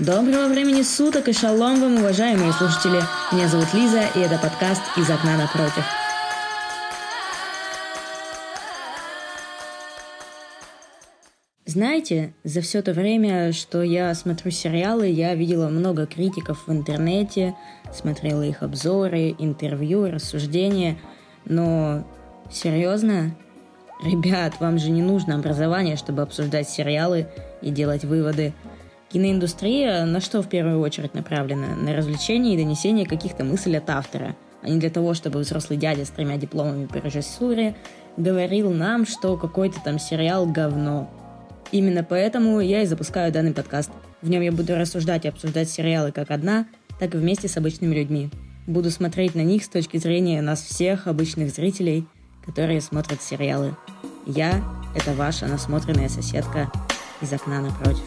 Доброго времени суток и шалом вам, уважаемые слушатели. Меня зовут Лиза, и это подкаст «Из окна напротив». Знаете, за все то время, что я смотрю сериалы, я видела много критиков в интернете, смотрела их обзоры, интервью, рассуждения, но серьезно, ребят, вам же не нужно образование, чтобы обсуждать сериалы и делать выводы. Киноиндустрия на что в первую очередь направлена? На развлечение и донесение каких-то мыслей от автора, а не для того, чтобы взрослый дядя с тремя дипломами по режиссуре говорил нам, что какой-то там сериал говно. Именно поэтому я и запускаю данный подкаст. В нем я буду рассуждать и обсуждать сериалы как одна, так и вместе с обычными людьми. Буду смотреть на них с точки зрения нас всех, обычных зрителей, которые смотрят сериалы. Я — это ваша насмотренная соседка из окна напротив.